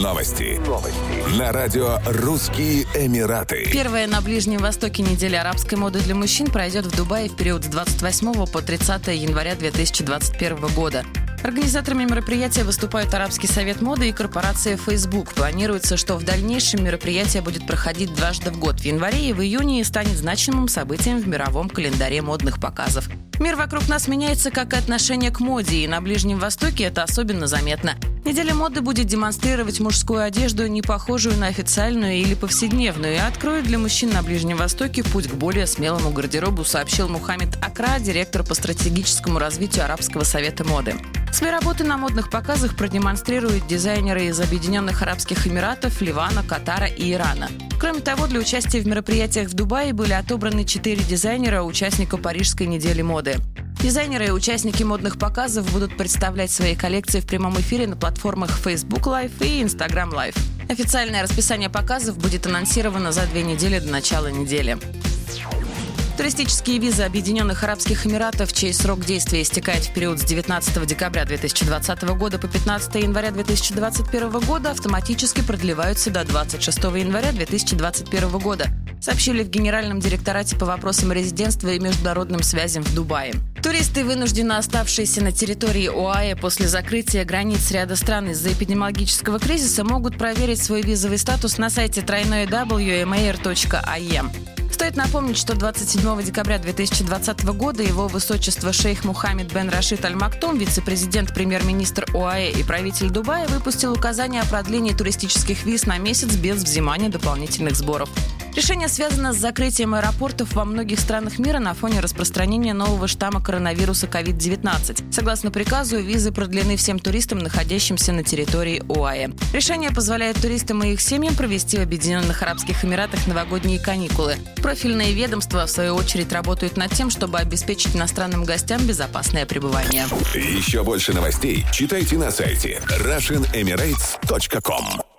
Новости. Новости. На радио «Русские Эмираты». Первая на Ближнем Востоке неделя арабской моды для мужчин пройдет в Дубае в период с 28 по 30 января 2021 года. Организаторами мероприятия выступают Арабский совет моды и корпорация Facebook. Планируется, что в дальнейшем мероприятие будет проходить дважды в год, в январе и в июне, и станет значимым событием в мировом календаре модных показов. Мир вокруг нас меняется, как и отношение к моде, и на Ближнем Востоке это особенно заметно. Неделя моды будет демонстрировать мужскую одежду, не похожую на официальную или повседневную, и откроет для мужчин на Ближнем Востоке путь к более смелому гардеробу, сообщил Мухаммед Акра, директор по стратегическому развитию Арабского совета моды. Свои работы на модных показах продемонстрируют дизайнеры из Объединенных Арабских Эмиратов, Ливана, Катара и Ирана. Кроме того, для участия в мероприятиях в Дубае были отобраны четыре дизайнера, участника Парижской недели моды. Дизайнеры и участники модных показов будут представлять свои коллекции в прямом эфире на платформах Facebook Live и Instagram Live. Официальное расписание показов будет анонсировано за две недели до начала недели. Туристические визы Объединенных Арабских Эмиратов, чей срок действия истекает в период с 19 декабря 2020 года по 15 января 2021 года, автоматически продлеваются до 26 января 2021 года, сообщили в Генеральном директорате по вопросам резидентства и международным связям в Дубае. Туристы, вынуждены оставшиеся на территории ОАЭ после закрытия границ ряда стран из-за эпидемиологического кризиса, могут проверить свой визовый статус на сайте www.mair.im. Стоит напомнить, что 27 декабря 2020 года его высочество шейх Мухаммед бен Рашид Аль Мактум, вице-президент, премьер-министр ОАЭ и правитель Дубая, выпустил указание о продлении туристических виз на месяц без взимания дополнительных сборов. Решение связано с закрытием аэропортов во многих странах мира на фоне распространения нового штамма коронавируса COVID-19. Согласно приказу, визы продлены всем туристам, находящимся на территории ОАЭ. Решение позволяет туристам и их семьям провести в Объединенных Арабских Эмиратах новогодние каникулы. Профильные ведомства, в свою очередь, работают над тем, чтобы обеспечить иностранным гостям безопасное пребывание. Еще больше новостей читайте на сайте RussianEmirates.com